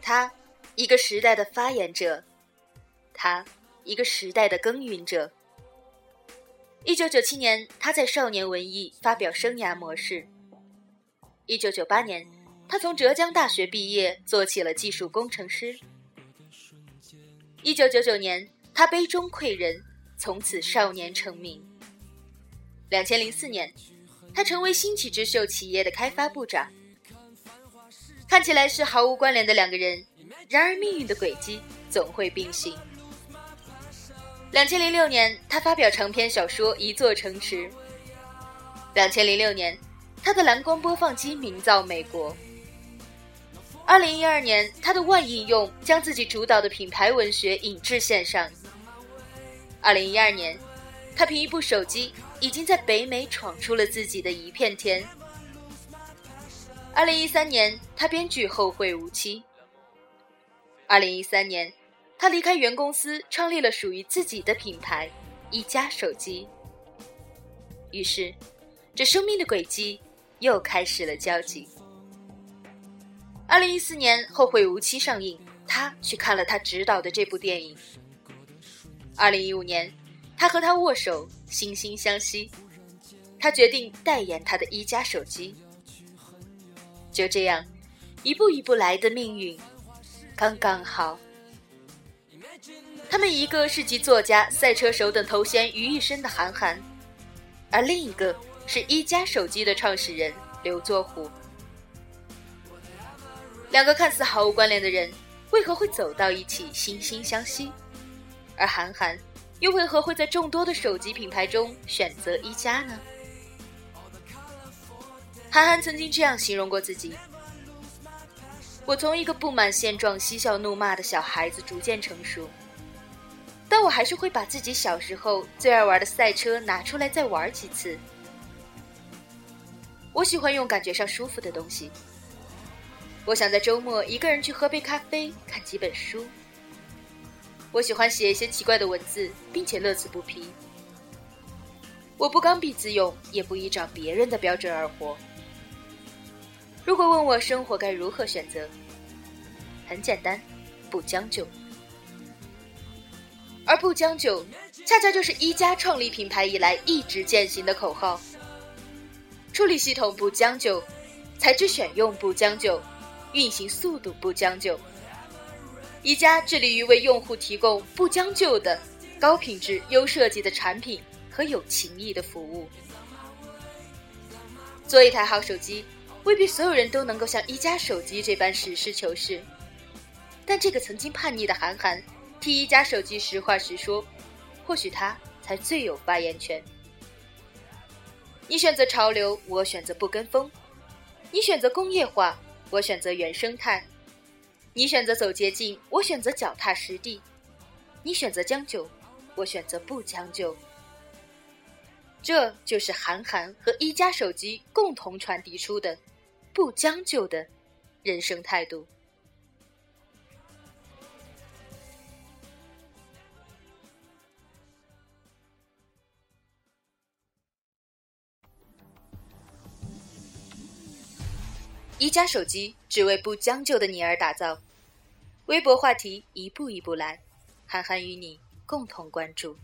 他，一个时代的发言者；他，一个时代的耕耘者。一九九七年，他在《少年文艺》发表生涯模式。一九九八年，他从浙江大学毕业，做起了技术工程师。一九九九年，他杯中窥人，从此少年成名。两千零四年，他成为新奇之秀企业的开发部长。看起来是毫无关联的两个人，然而命运的轨迹总会并行。两千零六年，他发表长篇小说《一座城池》。两千零六年，他的蓝光播放机名噪美国。二零一二年，他的万应用将自己主导的品牌文学引至线上。二零一二年，他凭一部手机，已经在北美闯出了自己的一片天。二零一三年，他编剧《后会无期》。二零一三年，他离开原公司，创立了属于自己的品牌——一加手机。于是，这生命的轨迹又开始了交集。二零一四年，《后会无期》上映，他去看了他执导的这部电影。二零一五年，他和他握手，惺惺相惜。他决定代言他的一加手机。就这样，一步一步来的命运，刚刚好。他们一个是集作家、赛车手等头衔于一身的韩寒，而另一个是一加手机的创始人刘作虎。两个看似毫无关联的人，为何会走到一起，惺惺相惜？而韩寒又为何会在众多的手机品牌中选择一加呢？韩寒曾经这样形容过自己：“我从一个不满现状、嬉笑怒骂的小孩子逐渐成熟，但我还是会把自己小时候最爱玩的赛车拿出来再玩几次。我喜欢用感觉上舒服的东西。我想在周末一个人去喝杯咖啡，看几本书。我喜欢写一些奇怪的文字，并且乐此不疲。我不刚愎自用，也不依照别人的标准而活。”如果问我生活该如何选择，很简单，不将就。而不将就，恰恰就是一加创立品牌以来一直践行的口号。处理系统不将就，材质选用不将就，运行速度不将就。一加致力于为用户提供不将就的高品质、优设计的产品和有情谊的服务。做一台好手机。未必所有人都能够像一加手机这般实事求是，但这个曾经叛逆的韩寒替一加手机实话实说，或许他才最有发言权。你选择潮流，我选择不跟风；你选择工业化，我选择原生态；你选择走捷径，我选择脚踏实地；你选择将就，我选择不将就。这就是韩寒和一加手机共同传递出的。不将就的人生态度。一加手机只为不将就的你而打造。微博话题一步一步来，涵涵与你共同关注。